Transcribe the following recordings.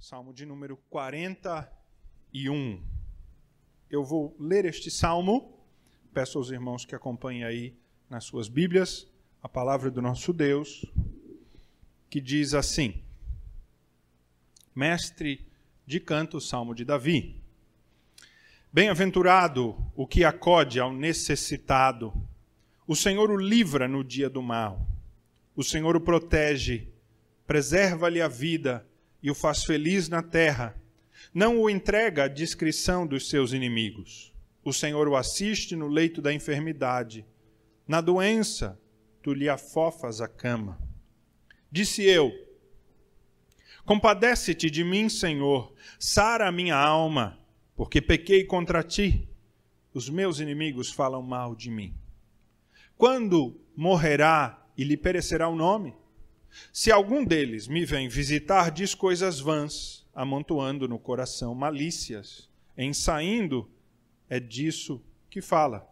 Salmo de número 41. Eu vou ler este salmo. Peço aos irmãos que acompanhem aí nas suas Bíblias a palavra do nosso Deus, que diz assim: Mestre de canto, salmo de Davi. Bem-aventurado o que acode ao necessitado. O Senhor o livra no dia do mal. O Senhor o protege, preserva-lhe a vida e o faz feliz na terra. Não o entrega à discrição dos seus inimigos. O Senhor o assiste no leito da enfermidade. Na doença, tu lhe afofas a cama. Disse eu: Compadece-te de mim, Senhor, sara a minha alma, porque pequei contra ti. Os meus inimigos falam mal de mim. Quando morrerá e lhe perecerá o nome? Se algum deles me vem visitar, diz coisas vãs, amontoando no coração malícias, em saindo, é disso que fala.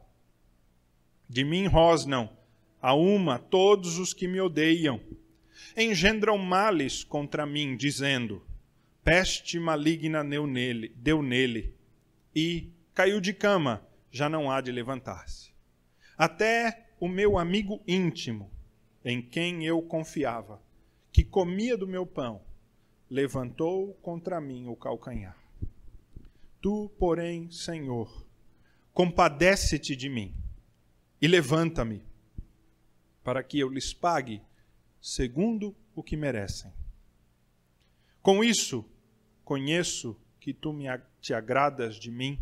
De mim rosnam a uma todos os que me odeiam. Engendram males contra mim, dizendo: Peste maligna deu nele, deu nele, e caiu de cama, já não há de levantar-se. Até o meu amigo íntimo, em quem eu confiava, que comia do meu pão, levantou contra mim o calcanhar. Tu, porém, Senhor, compadece-te de mim e levanta-me, para que eu lhes pague segundo o que merecem. Com isso, conheço que tu me, te agradas de mim,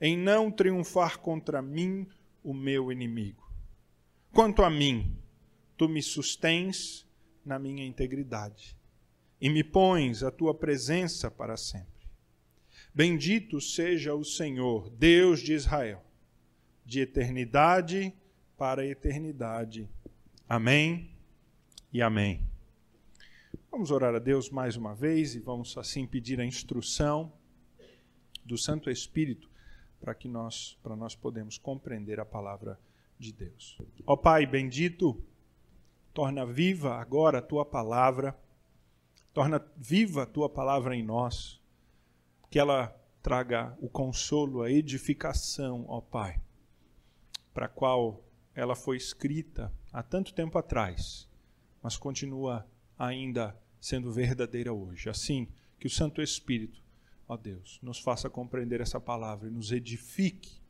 em não triunfar contra mim o meu inimigo. Quanto a mim, tu me sustens na minha integridade e me pões a tua presença para sempre. Bendito seja o Senhor, Deus de Israel, de eternidade para eternidade. Amém e amém. Vamos orar a Deus mais uma vez e vamos assim pedir a instrução do Santo Espírito para que nós para nós podemos compreender a palavra de Deus. Ó Pai bendito, Torna viva agora a tua palavra. Torna viva a tua palavra em nós. Que ela traga o consolo, a edificação, ó Pai, para a qual ela foi escrita há tanto tempo atrás, mas continua ainda sendo verdadeira hoje. Assim, que o Santo Espírito, ó Deus, nos faça compreender essa palavra e nos edifique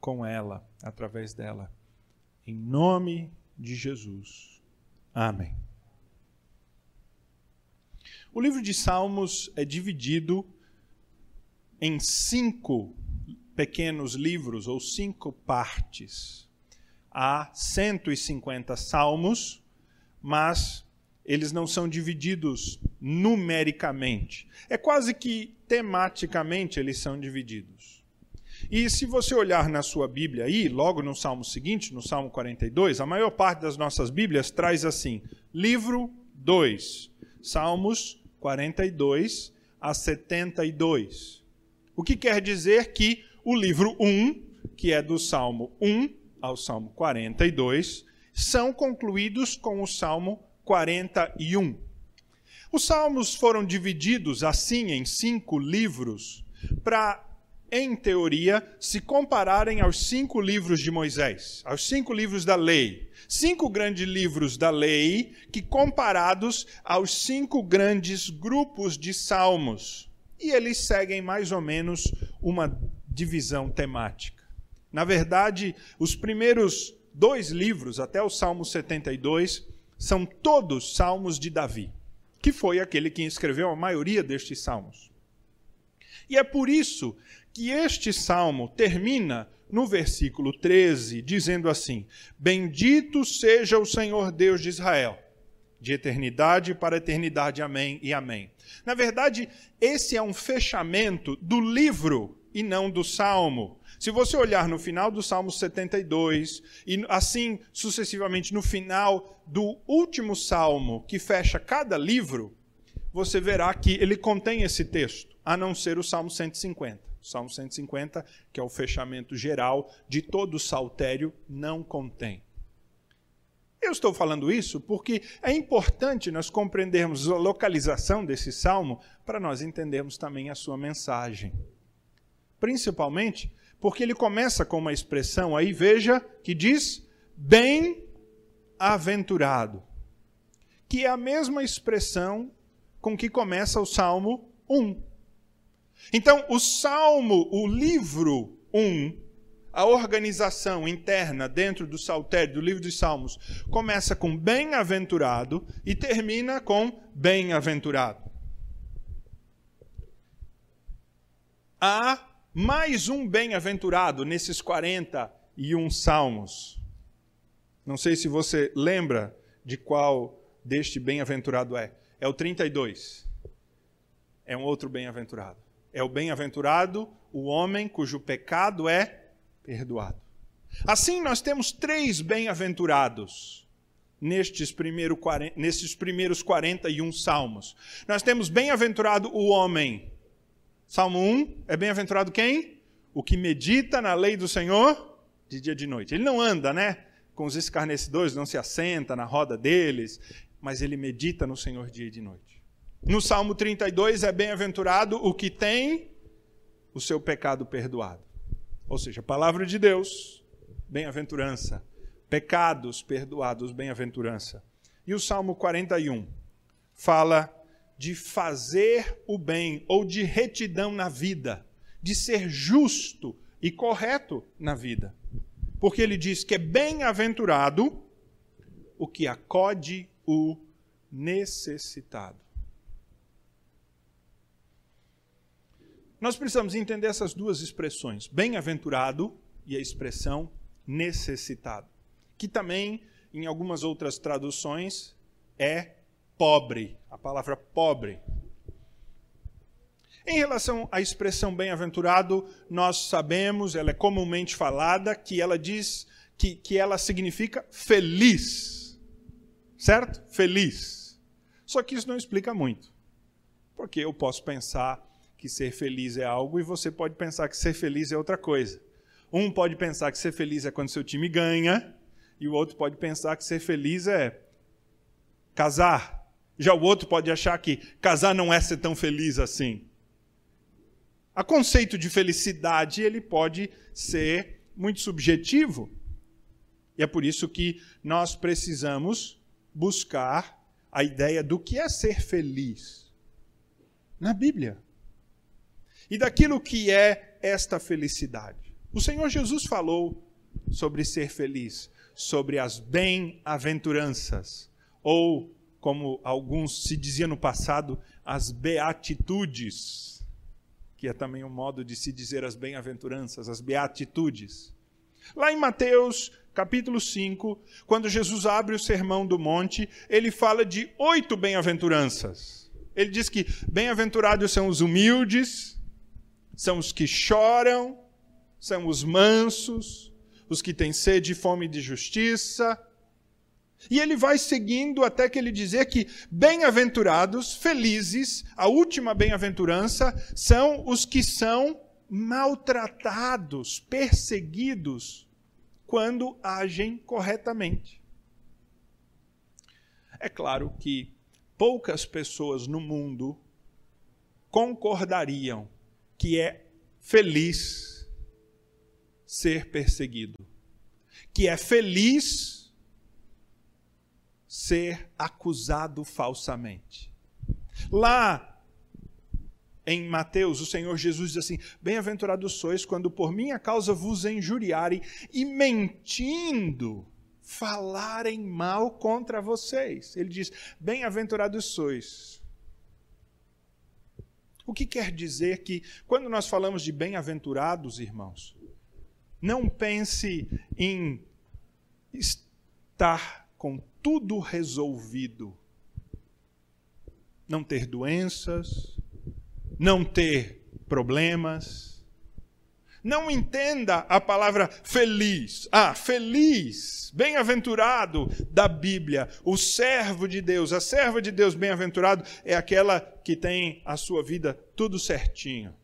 com ela, através dela. Em nome de Jesus. Amém. O livro de Salmos é dividido em cinco pequenos livros ou cinco partes. Há 150 salmos, mas eles não são divididos numericamente. É quase que tematicamente eles são divididos. E se você olhar na sua Bíblia aí, logo no Salmo seguinte, no Salmo 42, a maior parte das nossas Bíblias traz assim: livro 2, Salmos 42 a 72. O que quer dizer que o livro 1, que é do Salmo 1 ao Salmo 42, são concluídos com o Salmo 41. Os salmos foram divididos assim em cinco livros para em teoria, se compararem aos cinco livros de Moisés, aos cinco livros da lei. Cinco grandes livros da lei que comparados aos cinco grandes grupos de salmos. E eles seguem mais ou menos uma divisão temática. Na verdade, os primeiros dois livros, até o Salmo 72, são todos salmos de Davi, que foi aquele que escreveu a maioria destes salmos. E é por isso que este salmo termina no versículo 13, dizendo assim: Bendito seja o Senhor Deus de Israel, de eternidade para eternidade. Amém e amém. Na verdade, esse é um fechamento do livro e não do salmo. Se você olhar no final do Salmo 72 e assim sucessivamente no final do último salmo que fecha cada livro, você verá que ele contém esse texto, a não ser o Salmo 150. Salmo 150, que é o fechamento geral de todo o saltério, não contém. Eu estou falando isso porque é importante nós compreendermos a localização desse salmo para nós entendermos também a sua mensagem. Principalmente porque ele começa com uma expressão aí, veja, que diz bem-aventurado, que é a mesma expressão com que começa o Salmo 1. Então, o Salmo, o livro 1, a organização interna dentro do saltério, do livro dos Salmos, começa com bem-aventurado e termina com bem-aventurado. Há mais um bem-aventurado nesses 41 salmos. Não sei se você lembra de qual deste bem-aventurado é. É o 32. É um outro bem-aventurado. É o bem-aventurado, o homem cujo pecado é perdoado. Assim, nós temos três bem-aventurados nestes, primeiro, nestes primeiros 41 salmos. Nós temos bem-aventurado o homem Salmo 1 é bem-aventurado quem? O que medita na lei do Senhor de dia e de noite. Ele não anda, né? Com os escarnecedores, não se assenta na roda deles, mas ele medita no Senhor dia e de noite. No Salmo 32 é bem-aventurado o que tem o seu pecado perdoado. Ou seja, palavra de Deus, bem-aventurança. Pecados perdoados, bem-aventurança. E o Salmo 41 fala de fazer o bem ou de retidão na vida, de ser justo e correto na vida. Porque ele diz que é bem-aventurado o que acode o necessitado. Nós precisamos entender essas duas expressões, bem-aventurado e a expressão necessitado, que também em algumas outras traduções é pobre, a palavra pobre. Em relação à expressão bem-aventurado, nós sabemos, ela é comumente falada, que ela diz que, que ela significa feliz. Certo? Feliz. Só que isso não explica muito. Porque eu posso pensar que ser feliz é algo e você pode pensar que ser feliz é outra coisa. Um pode pensar que ser feliz é quando seu time ganha, e o outro pode pensar que ser feliz é casar, já o outro pode achar que casar não é ser tão feliz assim. O conceito de felicidade ele pode ser muito subjetivo. E é por isso que nós precisamos buscar a ideia do que é ser feliz na Bíblia. E daquilo que é esta felicidade. O Senhor Jesus falou sobre ser feliz, sobre as bem-aventuranças, ou como alguns se dizia no passado, as beatitudes, que é também um modo de se dizer as bem-aventuranças, as beatitudes. Lá em Mateus capítulo 5, quando Jesus abre o sermão do monte, ele fala de oito bem-aventuranças. Ele diz que bem-aventurados são os humildes, são os que choram, são os mansos, os que têm sede e fome de justiça, e ele vai seguindo até que ele dizer que bem-aventurados, felizes, a última bem-aventurança, são os que são maltratados, perseguidos, quando agem corretamente. É claro que poucas pessoas no mundo concordariam que é feliz ser perseguido, que é feliz ser acusado falsamente. Lá em Mateus, o Senhor Jesus diz assim: Bem-aventurados sois quando por minha causa vos injuriarem e mentindo falarem mal contra vocês. Ele diz: Bem-aventurados sois. O que quer dizer que, quando nós falamos de bem-aventurados, irmãos, não pense em estar com tudo resolvido. Não ter doenças, não ter problemas. Não entenda a palavra feliz. Ah, feliz, bem-aventurado da Bíblia, o servo de Deus, a serva de Deus bem-aventurado é aquela que tem a sua vida tudo certinho.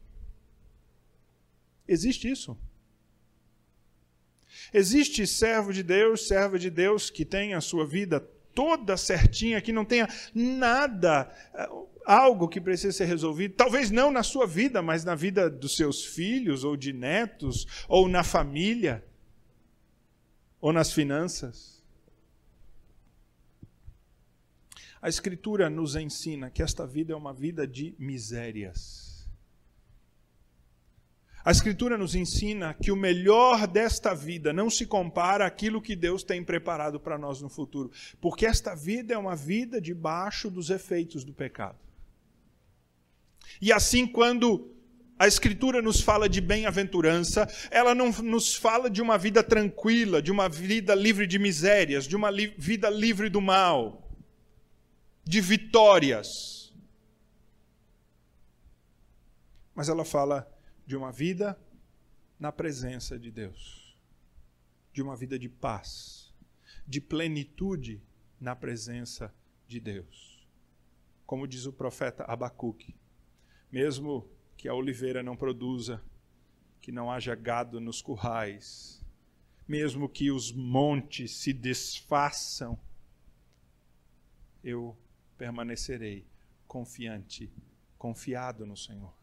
Existe isso. Existe servo de Deus, serva de Deus que tem a sua vida toda certinha, que não tenha nada, eh, algo que precisa ser resolvido, talvez não na sua vida, mas na vida dos seus filhos, ou de netos, ou na família, ou nas finanças. A Escritura nos ensina que esta vida é uma vida de misérias. A Escritura nos ensina que o melhor desta vida não se compara àquilo que Deus tem preparado para nós no futuro, porque esta vida é uma vida debaixo dos efeitos do pecado. E assim, quando a Escritura nos fala de bem-aventurança, ela não nos fala de uma vida tranquila, de uma vida livre de misérias, de uma li vida livre do mal, de vitórias. Mas ela fala de uma vida na presença de Deus, de uma vida de paz, de plenitude na presença de Deus. Como diz o profeta Abacuque, mesmo que a oliveira não produza, que não haja gado nos currais, mesmo que os montes se desfaçam, eu permanecerei confiante, confiado no Senhor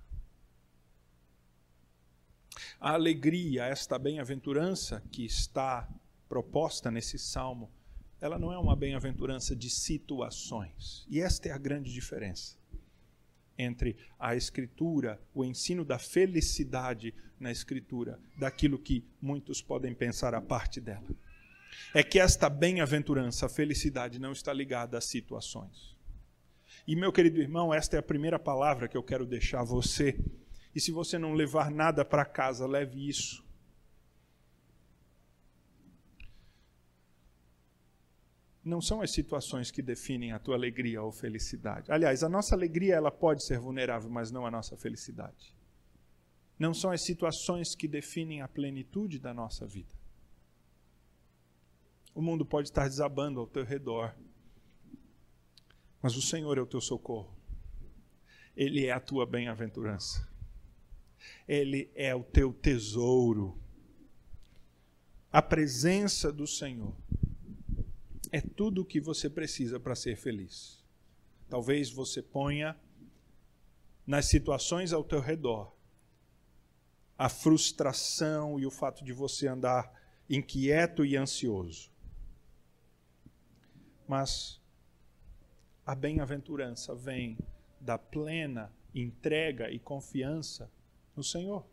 a alegria, esta bem-aventurança que está proposta nesse salmo, ela não é uma bem-aventurança de situações. E esta é a grande diferença entre a Escritura, o ensino da felicidade na Escritura, daquilo que muitos podem pensar a parte dela. É que esta bem-aventurança, a felicidade, não está ligada a situações. E, meu querido irmão, esta é a primeira palavra que eu quero deixar a você e se você não levar nada para casa, leve isso. Não são as situações que definem a tua alegria ou felicidade. Aliás, a nossa alegria ela pode ser vulnerável, mas não a nossa felicidade. Não são as situações que definem a plenitude da nossa vida. O mundo pode estar desabando ao teu redor, mas o Senhor é o teu socorro. Ele é a tua bem-aventurança. Ele é o teu tesouro. A presença do Senhor é tudo o que você precisa para ser feliz. Talvez você ponha nas situações ao teu redor a frustração e o fato de você andar inquieto e ansioso. Mas a bem-aventurança vem da plena entrega e confiança no Senhor.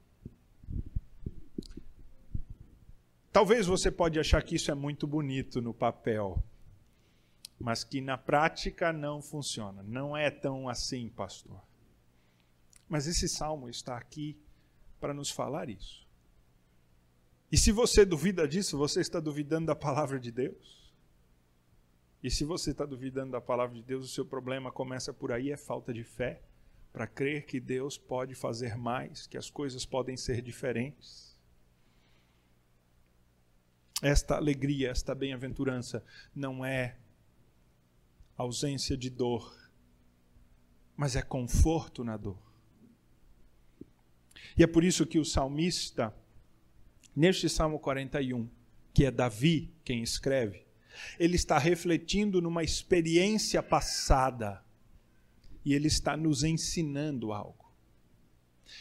Talvez você pode achar que isso é muito bonito no papel, mas que na prática não funciona. Não é tão assim, pastor. Mas esse salmo está aqui para nos falar isso. E se você duvida disso, você está duvidando da palavra de Deus? E se você está duvidando da palavra de Deus, o seu problema começa por aí, é falta de fé para crer que Deus pode fazer mais, que as coisas podem ser diferentes. Esta alegria, esta bem-aventurança não é ausência de dor, mas é conforto na dor. E é por isso que o salmista, neste Salmo 41, que é Davi quem escreve, ele está refletindo numa experiência passada e ele está nos ensinando algo.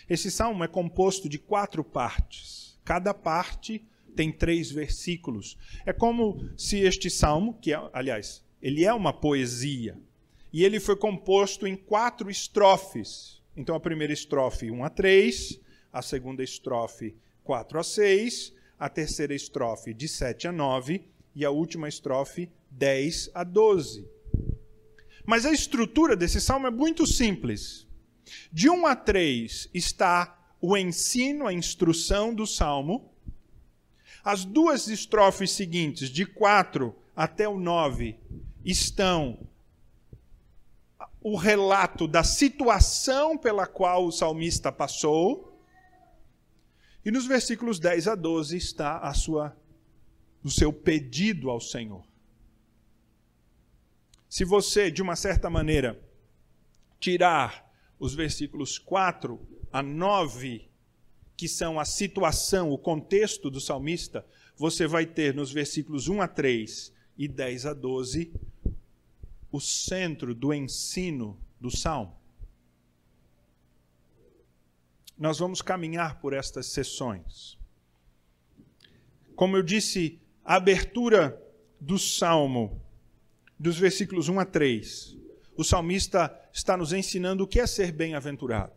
Esse salmo é composto de quatro partes. Cada parte tem três versículos. É como se este salmo, que é, aliás, ele é uma poesia, e ele foi composto em quatro estrofes. Então a primeira estrofe 1 a 3, a segunda estrofe 4 a 6, a terceira estrofe de 7 a 9 e a última estrofe 10 a 12. Mas a estrutura desse salmo é muito simples. De 1 a 3 está o ensino, a instrução do salmo. As duas estrofes seguintes, de 4 até o 9, estão o relato da situação pela qual o salmista passou. E nos versículos 10 a 12 está a sua o seu pedido ao Senhor. Se você, de uma certa maneira, tirar os versículos 4 a 9, que são a situação, o contexto do salmista, você vai ter nos versículos 1 a 3 e 10 a 12 o centro do ensino do salmo. Nós vamos caminhar por estas sessões. Como eu disse, a abertura do salmo, dos versículos 1 a 3, o salmista está nos ensinando o que é ser bem-aventurado.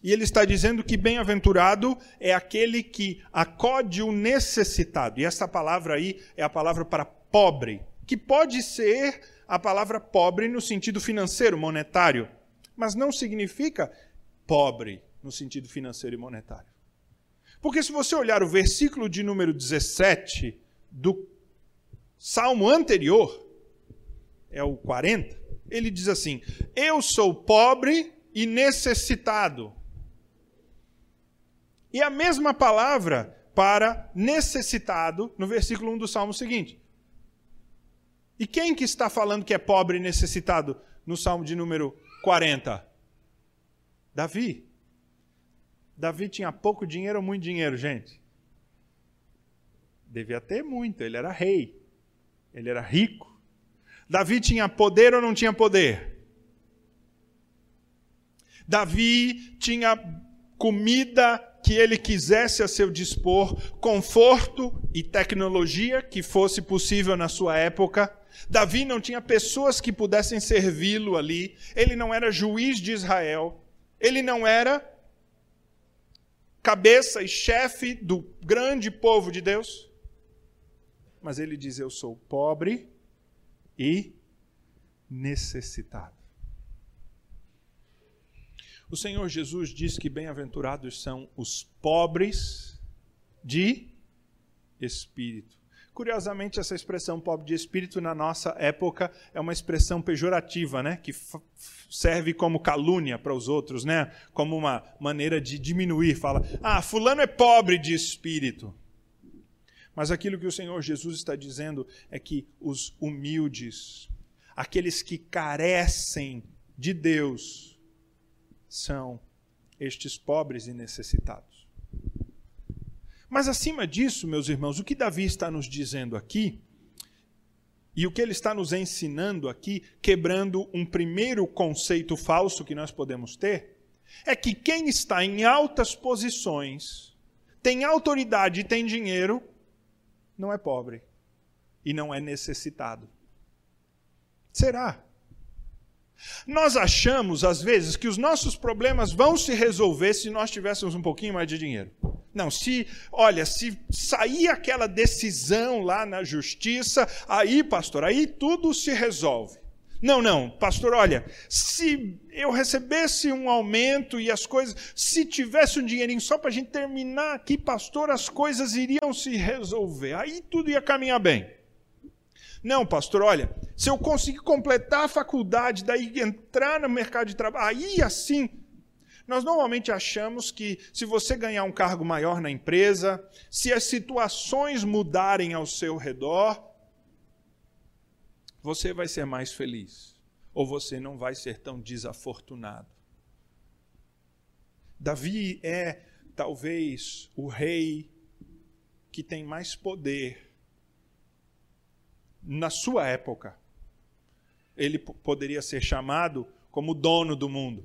E ele está dizendo que bem-aventurado é aquele que acode o necessitado. E essa palavra aí é a palavra para pobre, que pode ser a palavra pobre no sentido financeiro, monetário, mas não significa pobre no sentido financeiro e monetário. Porque se você olhar o versículo de número 17 do salmo anterior, é o 40, ele diz assim: Eu sou pobre e necessitado. E a mesma palavra para necessitado no versículo 1 do salmo seguinte. E quem que está falando que é pobre e necessitado no salmo de número 40? Davi. Davi tinha pouco dinheiro ou muito dinheiro, gente? Devia ter muito, ele era rei. Ele era rico. Davi tinha poder ou não tinha poder? Davi tinha comida que ele quisesse a seu dispor, conforto e tecnologia que fosse possível na sua época. Davi não tinha pessoas que pudessem servi-lo ali. Ele não era juiz de Israel. Ele não era cabeça e chefe do grande povo de Deus. Mas ele diz: Eu sou pobre e necessitado. O Senhor Jesus diz que bem-aventurados são os pobres de espírito. Curiosamente, essa expressão pobre de espírito na nossa época é uma expressão pejorativa, né? que serve como calúnia para os outros, né? como uma maneira de diminuir. Fala, ah, fulano é pobre de espírito. Mas aquilo que o Senhor Jesus está dizendo é que os humildes, aqueles que carecem de Deus, são estes pobres e necessitados. Mas acima disso, meus irmãos, o que Davi está nos dizendo aqui, e o que ele está nos ensinando aqui, quebrando um primeiro conceito falso que nós podemos ter, é que quem está em altas posições, tem autoridade e tem dinheiro, não é pobre e não é necessitado. Será? Nós achamos, às vezes, que os nossos problemas vão se resolver se nós tivéssemos um pouquinho mais de dinheiro. Não, se, olha, se sair aquela decisão lá na justiça, aí, pastor, aí tudo se resolve. Não, não, pastor, olha, se eu recebesse um aumento e as coisas, se tivesse um dinheirinho só para a gente terminar aqui, pastor, as coisas iriam se resolver, aí tudo ia caminhar bem. Não, pastor, olha, se eu conseguir completar a faculdade, daí entrar no mercado de trabalho, aí assim. Nós normalmente achamos que se você ganhar um cargo maior na empresa, se as situações mudarem ao seu redor, você vai ser mais feliz, ou você não vai ser tão desafortunado. Davi é talvez o rei que tem mais poder na sua época. Ele poderia ser chamado como dono do mundo.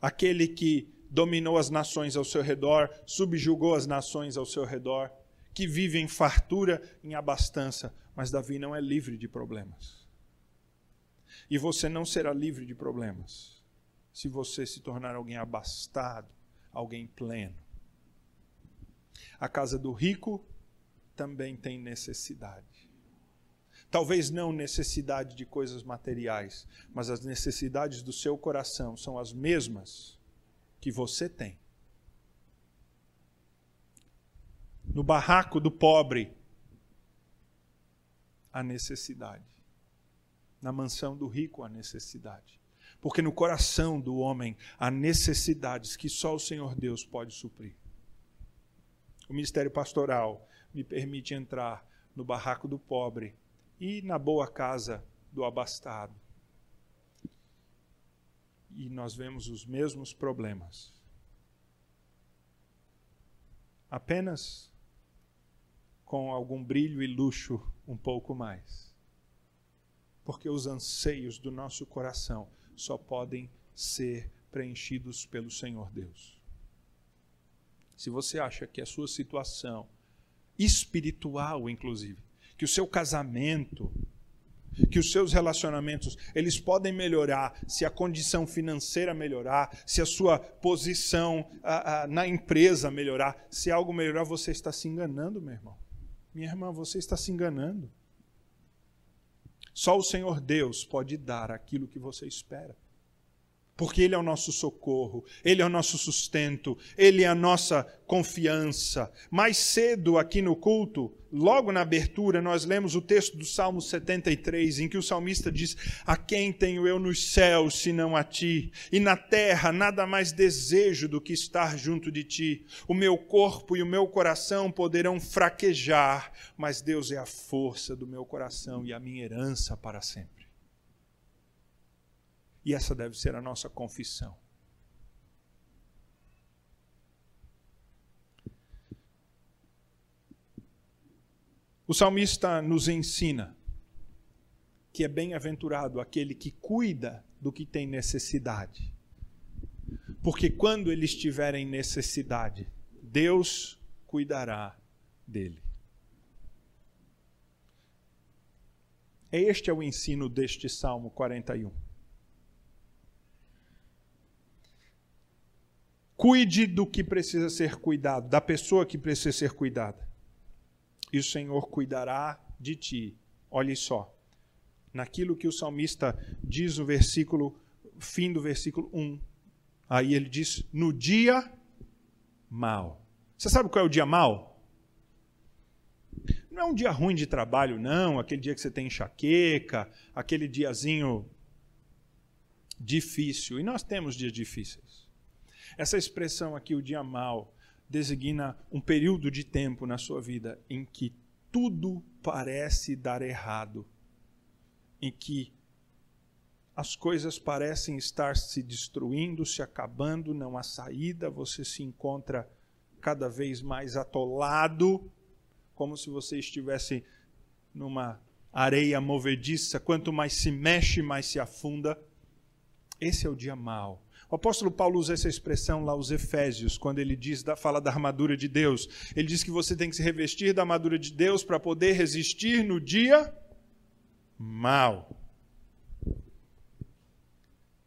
Aquele que dominou as nações ao seu redor, subjugou as nações ao seu redor, que vive em fartura, em abastança, mas Davi não é livre de problemas. E você não será livre de problemas se você se tornar alguém abastado, alguém pleno. A casa do rico também tem necessidade. Talvez não necessidade de coisas materiais, mas as necessidades do seu coração são as mesmas que você tem. No barraco do pobre, a necessidade. Na mansão do rico, a necessidade. Porque no coração do homem há necessidades que só o Senhor Deus pode suprir. O ministério pastoral me permite entrar no barraco do pobre e na boa casa do abastado. E nós vemos os mesmos problemas. apenas com algum brilho e luxo um pouco mais. Porque os anseios do nosso coração só podem ser preenchidos pelo Senhor Deus. Se você acha que a sua situação espiritual, inclusive, que o seu casamento, que os seus relacionamentos, eles podem melhorar se a condição financeira melhorar, se a sua posição a, a, na empresa melhorar, se algo melhorar, você está se enganando, meu irmão. Minha irmã, você está se enganando. Só o Senhor Deus pode dar aquilo que você espera porque Ele é o nosso socorro, Ele é o nosso sustento, Ele é a nossa confiança. Mais cedo, aqui no culto, logo na abertura, nós lemos o texto do Salmo 73, em que o salmista diz: A quem tenho eu nos céus, senão a ti? E na terra nada mais desejo do que estar junto de ti. O meu corpo e o meu coração poderão fraquejar, mas Deus é a força do meu coração e a minha herança para sempre. E essa deve ser a nossa confissão. O salmista nos ensina que é bem-aventurado aquele que cuida do que tem necessidade. Porque quando ele estiver em necessidade, Deus cuidará dele. Este é o ensino deste Salmo 41. Cuide do que precisa ser cuidado, da pessoa que precisa ser cuidada. E o Senhor cuidará de ti. Olhe só. Naquilo que o salmista diz no versículo, fim do versículo 1. Aí ele diz: no dia mal. Você sabe qual é o dia mal? Não é um dia ruim de trabalho, não. Aquele dia que você tem enxaqueca, aquele diazinho difícil. E nós temos dias difíceis. Essa expressão aqui, o dia mal, designa um período de tempo na sua vida em que tudo parece dar errado, em que as coisas parecem estar se destruindo, se acabando, não há saída, você se encontra cada vez mais atolado, como se você estivesse numa areia movediça, quanto mais se mexe, mais se afunda. Esse é o dia mau. O apóstolo Paulo usa essa expressão lá aos Efésios, quando ele diz, fala da armadura de Deus. Ele diz que você tem que se revestir da armadura de Deus para poder resistir no dia mal.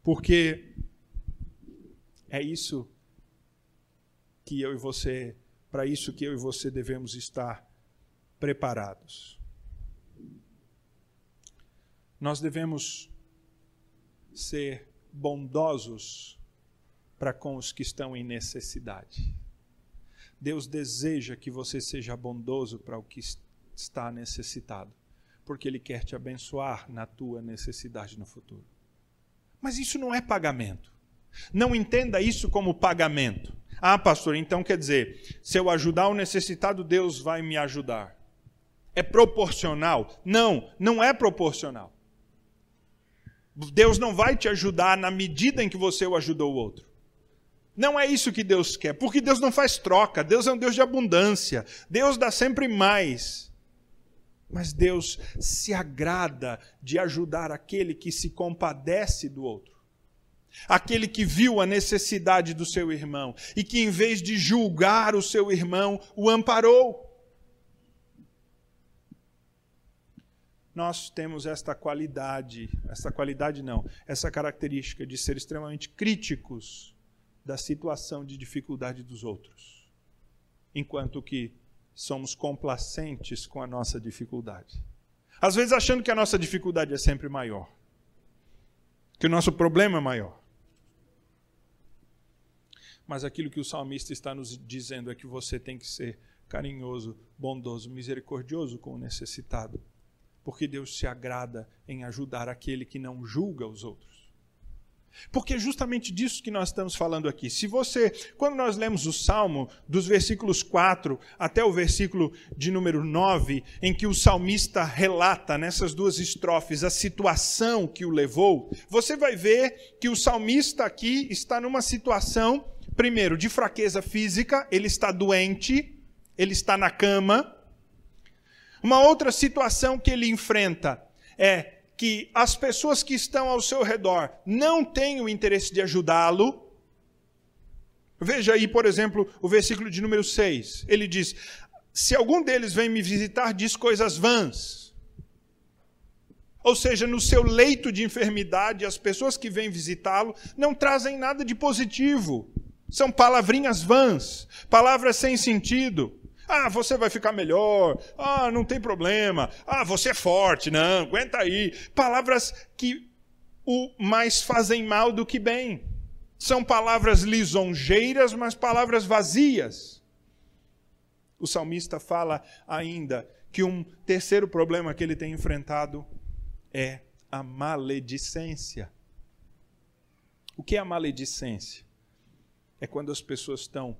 Porque é isso que eu e você, para isso que eu e você devemos estar preparados. Nós devemos ser bondosos para com os que estão em necessidade. Deus deseja que você seja bondoso para o que está necessitado, porque Ele quer te abençoar na tua necessidade no futuro. Mas isso não é pagamento. Não entenda isso como pagamento. Ah, pastor, então quer dizer, se eu ajudar o necessitado, Deus vai me ajudar. É proporcional? Não, não é proporcional. Deus não vai te ajudar na medida em que você o ajudou o outro. Não é isso que Deus quer, porque Deus não faz troca, Deus é um Deus de abundância, Deus dá sempre mais. Mas Deus se agrada de ajudar aquele que se compadece do outro, aquele que viu a necessidade do seu irmão e que, em vez de julgar o seu irmão, o amparou. Nós temos esta qualidade, essa qualidade não, essa característica de ser extremamente críticos da situação de dificuldade dos outros, enquanto que somos complacentes com a nossa dificuldade. Às vezes achando que a nossa dificuldade é sempre maior, que o nosso problema é maior. Mas aquilo que o salmista está nos dizendo é que você tem que ser carinhoso, bondoso, misericordioso com o necessitado, porque Deus se agrada em ajudar aquele que não julga os outros. Porque é justamente disso que nós estamos falando aqui. Se você, quando nós lemos o Salmo, dos versículos 4 até o versículo de número 9, em que o salmista relata nessas duas estrofes a situação que o levou, você vai ver que o salmista aqui está numa situação, primeiro, de fraqueza física, ele está doente, ele está na cama. Uma outra situação que ele enfrenta é que as pessoas que estão ao seu redor não têm o interesse de ajudá-lo. Veja aí, por exemplo, o versículo de número 6. Ele diz: Se algum deles vem me visitar, diz coisas vãs. Ou seja, no seu leito de enfermidade, as pessoas que vêm visitá-lo não trazem nada de positivo. São palavrinhas vãs, palavras sem sentido. Ah, você vai ficar melhor. Ah, não tem problema. Ah, você é forte. Não, aguenta aí. Palavras que o mais fazem mal do que bem. São palavras lisonjeiras, mas palavras vazias. O salmista fala ainda que um terceiro problema que ele tem enfrentado é a maledicência. O que é a maledicência? É quando as pessoas estão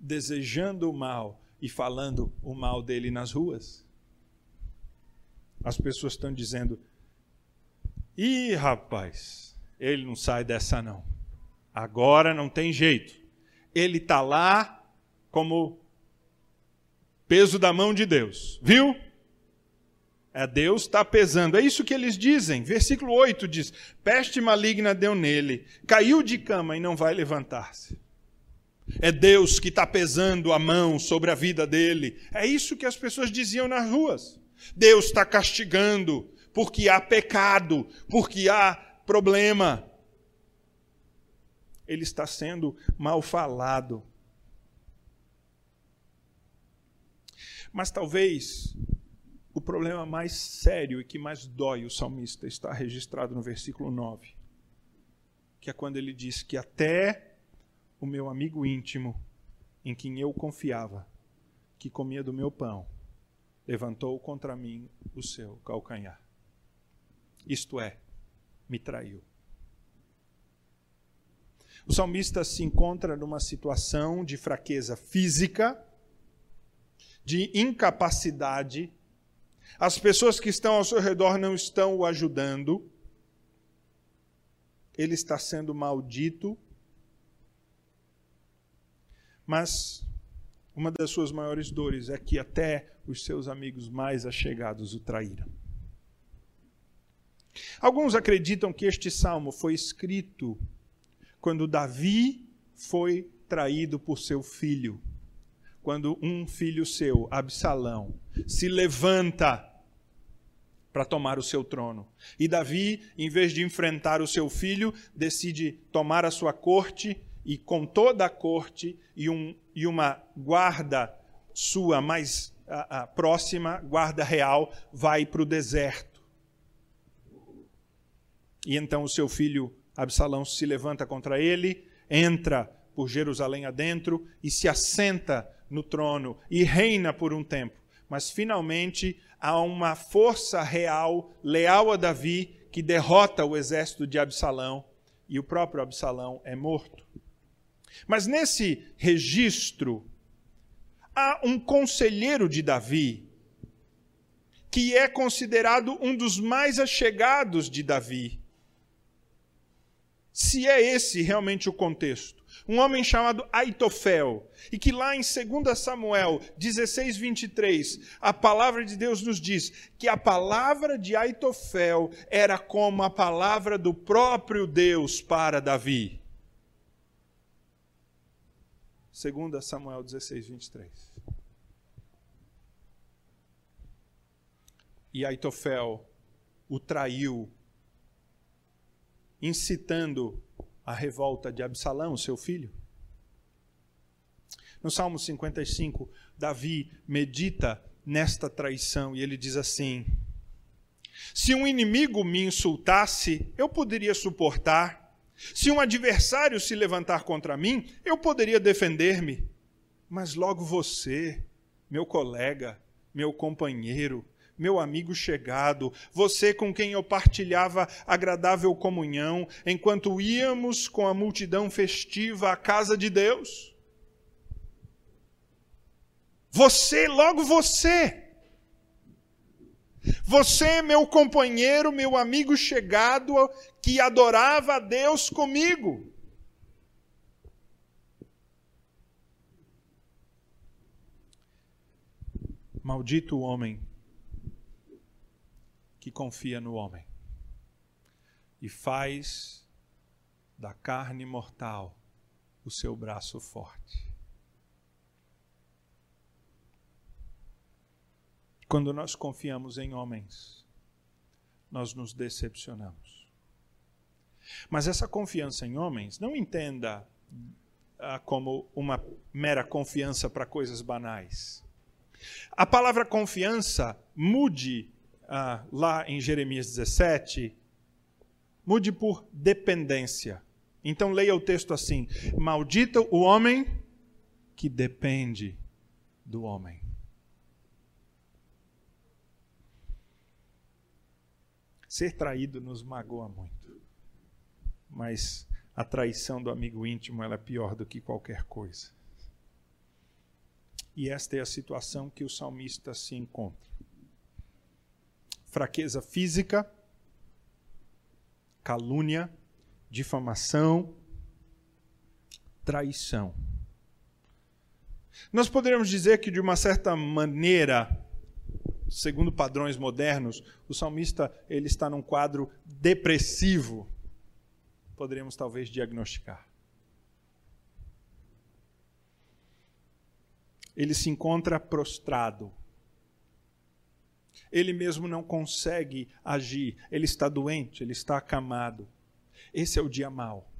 desejando o mal e falando o mal dele nas ruas. As pessoas estão dizendo: ih, rapaz, ele não sai dessa não. Agora não tem jeito. Ele está lá como peso da mão de Deus. Viu? É Deus está pesando. É isso que eles dizem. Versículo 8 diz: Peste maligna deu nele, caiu de cama e não vai levantar-se. É Deus que está pesando a mão sobre a vida dele. É isso que as pessoas diziam nas ruas. Deus está castigando porque há pecado, porque há problema. Ele está sendo mal falado. Mas talvez o problema mais sério e que mais dói o salmista está registrado no versículo 9, que é quando ele diz que até o meu amigo íntimo, em quem eu confiava, que comia do meu pão, levantou contra mim o seu calcanhar. Isto é, me traiu. O salmista se encontra numa situação de fraqueza física, de incapacidade. As pessoas que estão ao seu redor não estão o ajudando. Ele está sendo maldito mas uma das suas maiores dores é que até os seus amigos mais achegados o traíram. Alguns acreditam que este salmo foi escrito quando Davi foi traído por seu filho. Quando um filho seu, Absalão, se levanta para tomar o seu trono. E Davi, em vez de enfrentar o seu filho, decide tomar a sua corte e com toda a corte e, um, e uma guarda sua mais a, a próxima, guarda real, vai para o deserto. E então o seu filho Absalão se levanta contra ele, entra por Jerusalém adentro e se assenta no trono e reina por um tempo. Mas finalmente há uma força real, leal a Davi, que derrota o exército de Absalão e o próprio Absalão é morto. Mas nesse registro, há um conselheiro de Davi, que é considerado um dos mais achegados de Davi. Se é esse realmente o contexto. Um homem chamado Aitofel, e que lá em 2 Samuel 16, 23, a palavra de Deus nos diz que a palavra de Aitofel era como a palavra do próprio Deus para Davi. 2 Samuel 16, 23. E Aitofel o traiu, incitando a revolta de Absalão, seu filho. No Salmo 55, Davi medita nesta traição e ele diz assim: Se um inimigo me insultasse, eu poderia suportar se um adversário se levantar contra mim, eu poderia defender-me. Mas logo você, meu colega, meu companheiro, meu amigo chegado, você com quem eu partilhava agradável comunhão, enquanto íamos com a multidão festiva à casa de Deus. Você, logo você, você, meu companheiro, meu amigo chegado, que adorava a Deus comigo. Maldito o homem que confia no homem e faz da carne mortal o seu braço forte. Quando nós confiamos em homens, nós nos decepcionamos. Mas essa confiança em homens, não entenda ah, como uma mera confiança para coisas banais. A palavra confiança mude ah, lá em Jeremias 17, mude por dependência. Então leia o texto assim: Maldito o homem que depende do homem. Ser traído nos magoa muito, mas a traição do amigo íntimo é pior do que qualquer coisa. E esta é a situação que o salmista se encontra fraqueza física, calúnia, difamação, traição. Nós poderíamos dizer que, de uma certa maneira, segundo padrões modernos, o salmista ele está num quadro depressivo. Poderíamos talvez diagnosticar. Ele se encontra prostrado, ele mesmo não consegue agir, ele está doente, ele está acamado. Esse é o dia mau.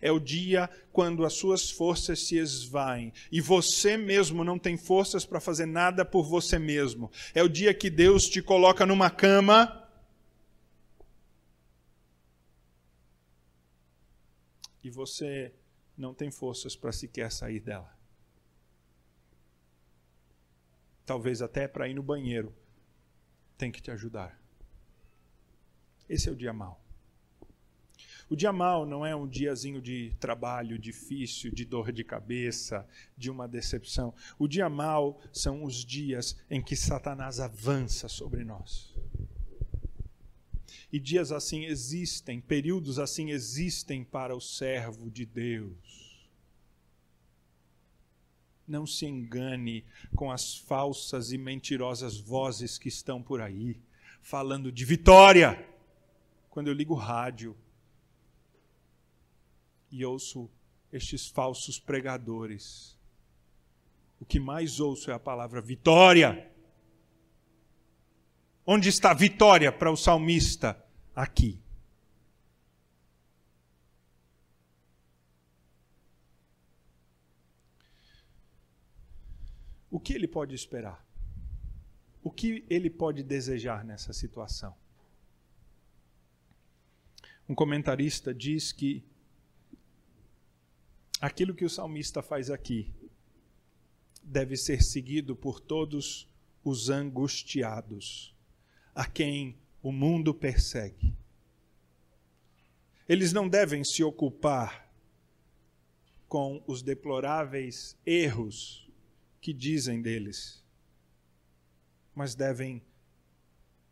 É o dia quando as suas forças se esvaem e você mesmo não tem forças para fazer nada por você mesmo. É o dia que Deus te coloca numa cama e você não tem forças para sequer sair dela. talvez até para ir no banheiro, tem que te ajudar. Esse é o dia mal. O dia mal não é um diazinho de trabalho difícil, de dor de cabeça, de uma decepção. O dia mal são os dias em que Satanás avança sobre nós. E dias assim existem, períodos assim existem para o servo de Deus. Não se engane com as falsas e mentirosas vozes que estão por aí, falando de vitória. Quando eu ligo o rádio e ouço estes falsos pregadores, o que mais ouço é a palavra vitória. Onde está a vitória para o salmista? Aqui. O que ele pode esperar? O que ele pode desejar nessa situação? Um comentarista diz que aquilo que o salmista faz aqui deve ser seguido por todos os angustiados, a quem o mundo persegue. Eles não devem se ocupar com os deploráveis erros que dizem deles, mas devem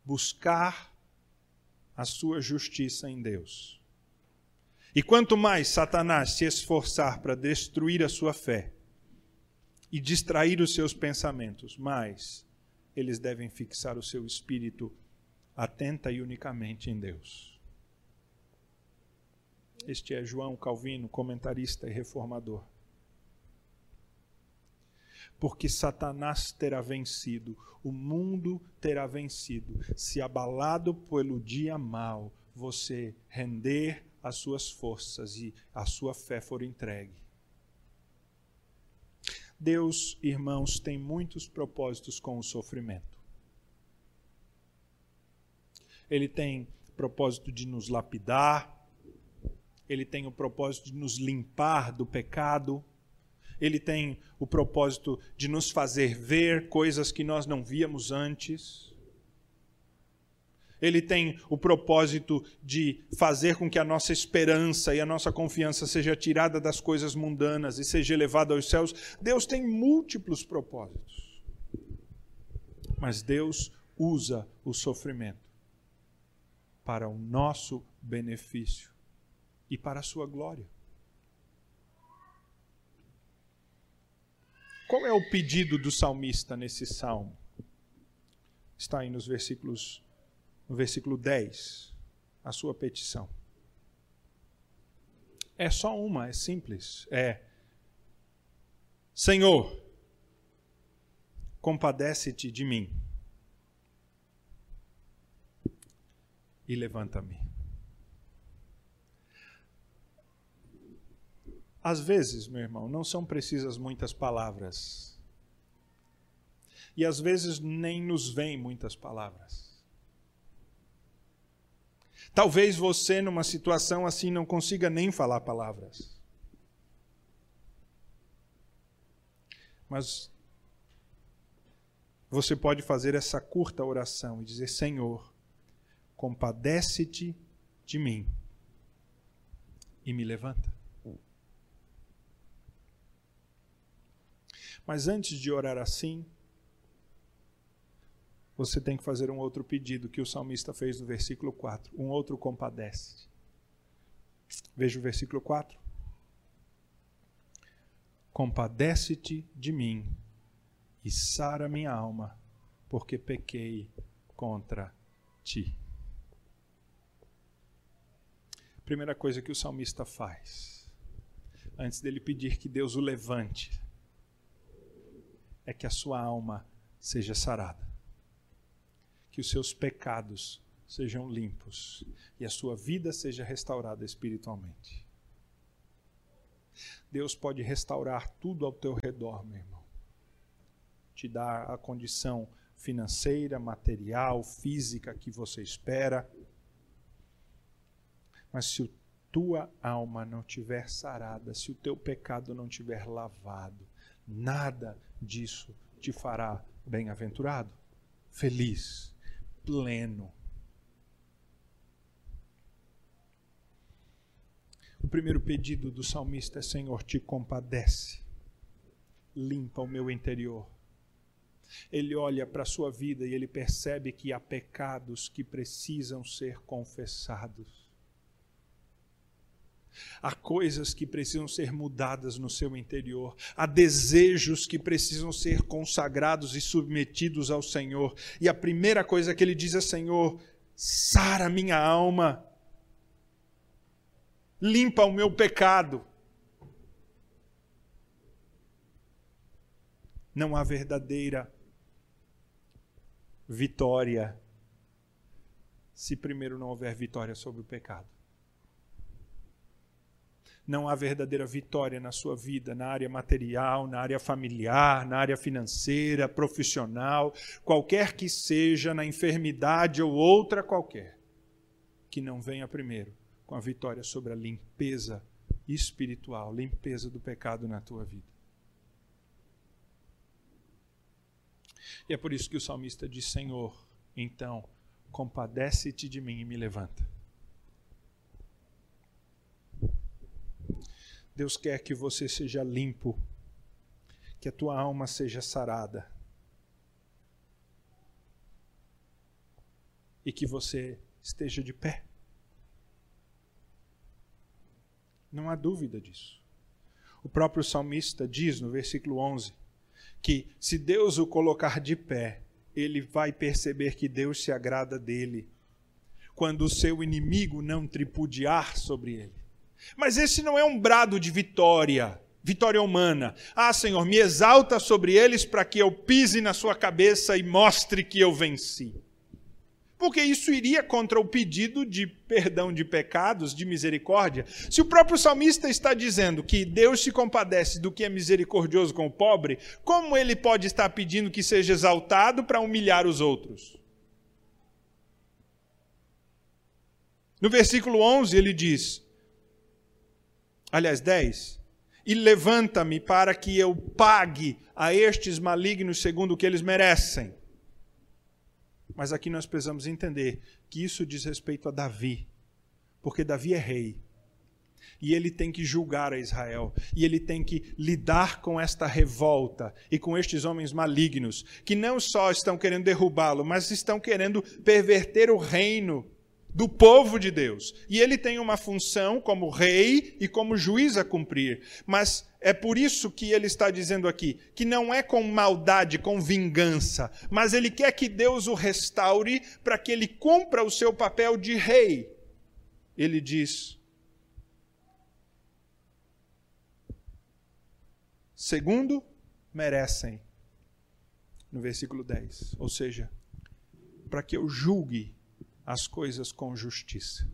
buscar a sua justiça em Deus. E quanto mais Satanás se esforçar para destruir a sua fé e distrair os seus pensamentos, mais eles devem fixar o seu espírito atenta e unicamente em Deus. Este é João Calvino, comentarista e reformador porque Satanás terá vencido, o mundo terá vencido. Se abalado pelo dia mau, você render as suas forças e a sua fé for entregue. Deus, irmãos, tem muitos propósitos com o sofrimento. Ele tem propósito de nos lapidar, ele tem o propósito de nos limpar do pecado ele tem o propósito de nos fazer ver coisas que nós não víamos antes. Ele tem o propósito de fazer com que a nossa esperança e a nossa confiança seja tirada das coisas mundanas e seja elevada aos céus. Deus tem múltiplos propósitos. Mas Deus usa o sofrimento para o nosso benefício e para a sua glória. Qual é o pedido do salmista nesse salmo? Está aí nos versículos, no versículo 10, a sua petição. É só uma, é simples. É: Senhor, compadece-te de mim e levanta-me. Às vezes, meu irmão, não são precisas muitas palavras. E às vezes nem nos vêm muitas palavras. Talvez você, numa situação assim, não consiga nem falar palavras. Mas você pode fazer essa curta oração e dizer: Senhor, compadece-te de mim e me levanta. Mas antes de orar assim, você tem que fazer um outro pedido que o salmista fez no versículo 4. Um outro compadece. Veja o versículo 4. Compadece-te de mim e sara minha alma, porque pequei contra ti. Primeira coisa que o salmista faz, antes dele pedir que Deus o levante, é que a sua alma seja sarada, que os seus pecados sejam limpos e a sua vida seja restaurada espiritualmente. Deus pode restaurar tudo ao teu redor, meu irmão. Te dar a condição financeira, material, física que você espera. Mas se a tua alma não tiver sarada, se o teu pecado não tiver lavado, nada disso te fará bem-aventurado, feliz, pleno. O primeiro pedido do salmista é: Senhor, te compadece, limpa o meu interior. Ele olha para a sua vida e ele percebe que há pecados que precisam ser confessados. Há coisas que precisam ser mudadas no seu interior, há desejos que precisam ser consagrados e submetidos ao Senhor. E a primeira coisa que ele diz é: Senhor, sara minha alma, limpa o meu pecado. Não há verdadeira vitória se primeiro não houver vitória sobre o pecado não há verdadeira vitória na sua vida, na área material, na área familiar, na área financeira, profissional, qualquer que seja, na enfermidade ou outra qualquer, que não venha primeiro com a vitória sobre a limpeza espiritual, limpeza do pecado na tua vida. E é por isso que o salmista diz: Senhor, então, compadece-te de mim e me levanta. Deus quer que você seja limpo, que a tua alma seja sarada. E que você esteja de pé. Não há dúvida disso. O próprio salmista diz no versículo 11 que se Deus o colocar de pé, ele vai perceber que Deus se agrada dele quando o seu inimigo não tripudiar sobre ele. Mas esse não é um brado de vitória, vitória humana. Ah, Senhor, me exalta sobre eles para que eu pise na sua cabeça e mostre que eu venci. Porque isso iria contra o pedido de perdão de pecados, de misericórdia. Se o próprio salmista está dizendo que Deus se compadece do que é misericordioso com o pobre, como ele pode estar pedindo que seja exaltado para humilhar os outros? No versículo 11 ele diz: aliás, 10. E levanta-me para que eu pague a estes malignos segundo o que eles merecem. Mas aqui nós precisamos entender que isso diz respeito a Davi, porque Davi é rei. E ele tem que julgar a Israel, e ele tem que lidar com esta revolta e com estes homens malignos, que não só estão querendo derrubá-lo, mas estão querendo perverter o reino do povo de Deus. E ele tem uma função como rei e como juiz a cumprir. Mas é por isso que ele está dizendo aqui que não é com maldade, com vingança, mas ele quer que Deus o restaure para que ele cumpra o seu papel de rei. Ele diz: segundo merecem, no versículo 10. Ou seja, para que eu julgue as coisas com justiça.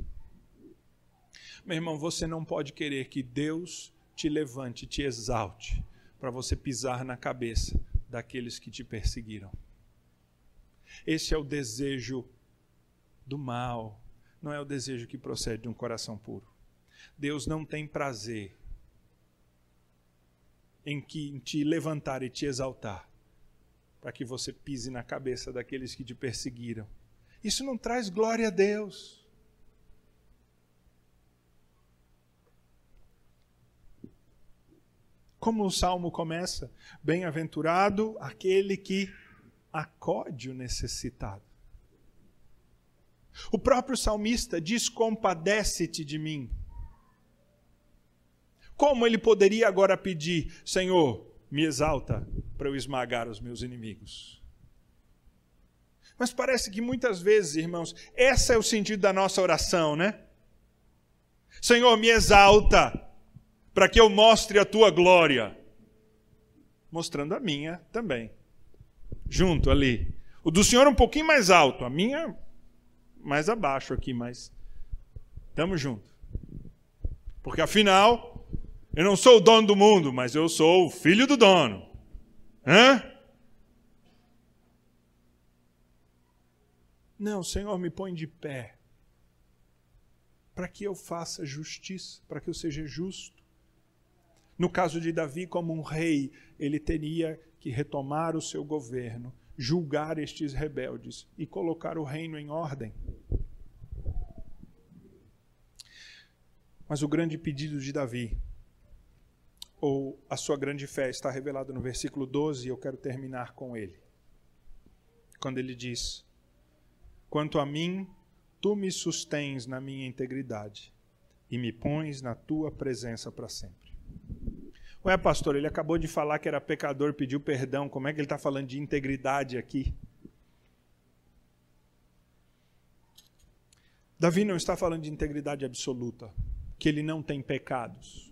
Meu irmão, você não pode querer que Deus te levante, te exalte, para você pisar na cabeça daqueles que te perseguiram. Esse é o desejo do mal, não é o desejo que procede de um coração puro. Deus não tem prazer em, que, em te levantar e te exaltar, para que você pise na cabeça daqueles que te perseguiram isso não traz glória a Deus. Como o salmo começa? Bem-aventurado aquele que acode o necessitado. O próprio salmista diz: Compadece-te de mim. Como ele poderia agora pedir, Senhor, me exalta para eu esmagar os meus inimigos? Mas parece que muitas vezes, irmãos, esse é o sentido da nossa oração, né? Senhor, me exalta, para que eu mostre a tua glória. Mostrando a minha também. Junto ali. O do Senhor um pouquinho mais alto, a minha mais abaixo aqui, mas estamos juntos. Porque afinal, eu não sou o dono do mundo, mas eu sou o filho do dono. Hã? Não, Senhor, me põe de pé. Para que eu faça justiça, para que eu seja justo. No caso de Davi, como um rei, ele teria que retomar o seu governo, julgar estes rebeldes e colocar o reino em ordem. Mas o grande pedido de Davi, ou a sua grande fé, está revelado no versículo 12, e eu quero terminar com ele. Quando ele diz: Quanto a mim, tu me sustens na minha integridade e me pões na tua presença para sempre. Ué, pastor, ele acabou de falar que era pecador, pediu perdão. Como é que ele está falando de integridade aqui? Davi não está falando de integridade absoluta, que ele não tem pecados,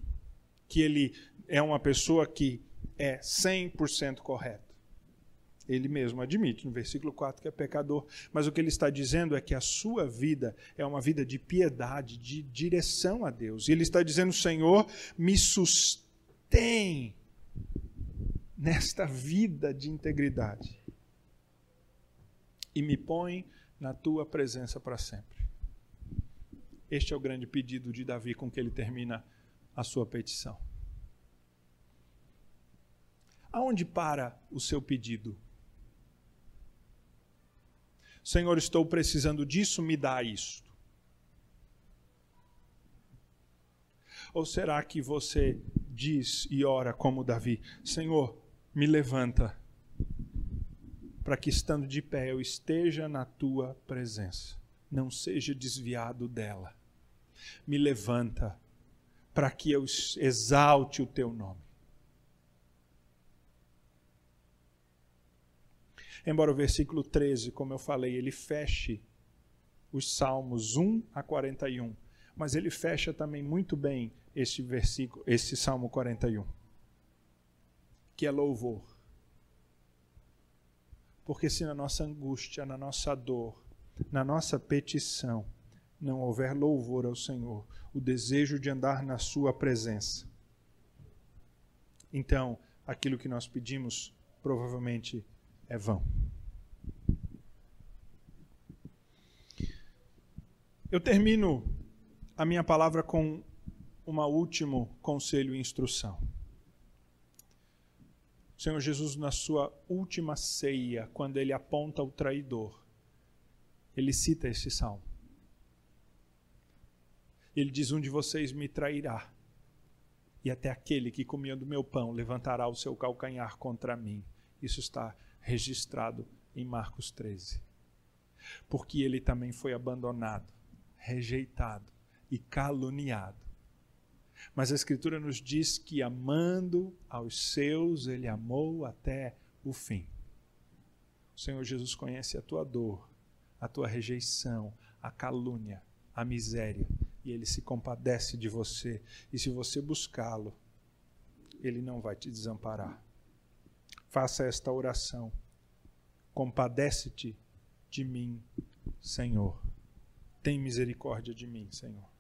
que ele é uma pessoa que é 100% correta. Ele mesmo admite no versículo 4 que é pecador, mas o que ele está dizendo é que a sua vida é uma vida de piedade, de direção a Deus. E ele está dizendo: Senhor, me sustém nesta vida de integridade e me põe na tua presença para sempre. Este é o grande pedido de Davi com que ele termina a sua petição. Aonde para o seu pedido? Senhor, estou precisando disso, me dá isto. Ou será que você diz e ora como Davi: Senhor, me levanta, para que estando de pé eu esteja na tua presença, não seja desviado dela. Me levanta, para que eu exalte o teu nome. Embora o versículo 13, como eu falei, ele feche os Salmos 1 a 41, mas ele fecha também muito bem esse versículo, esse Salmo 41, que é louvor. Porque se na nossa angústia, na nossa dor, na nossa petição, não houver louvor ao Senhor, o desejo de andar na Sua presença, então aquilo que nós pedimos provavelmente é vão. Eu termino a minha palavra com um último conselho e instrução. O Senhor Jesus, na sua última ceia, quando ele aponta o traidor, ele cita esse salmo. Ele diz: Um de vocês me trairá, e até aquele que comia do meu pão levantará o seu calcanhar contra mim. Isso está registrado em Marcos 13. Porque ele também foi abandonado rejeitado e caluniado. Mas a Escritura nos diz que, amando aos seus, ele amou até o fim. O Senhor Jesus conhece a tua dor, a tua rejeição, a calúnia, a miséria, e ele se compadece de você. E se você buscá-lo, ele não vai te desamparar. Faça esta oração. Compadece-te de mim, Senhor. Tem misericórdia de mim, Senhor.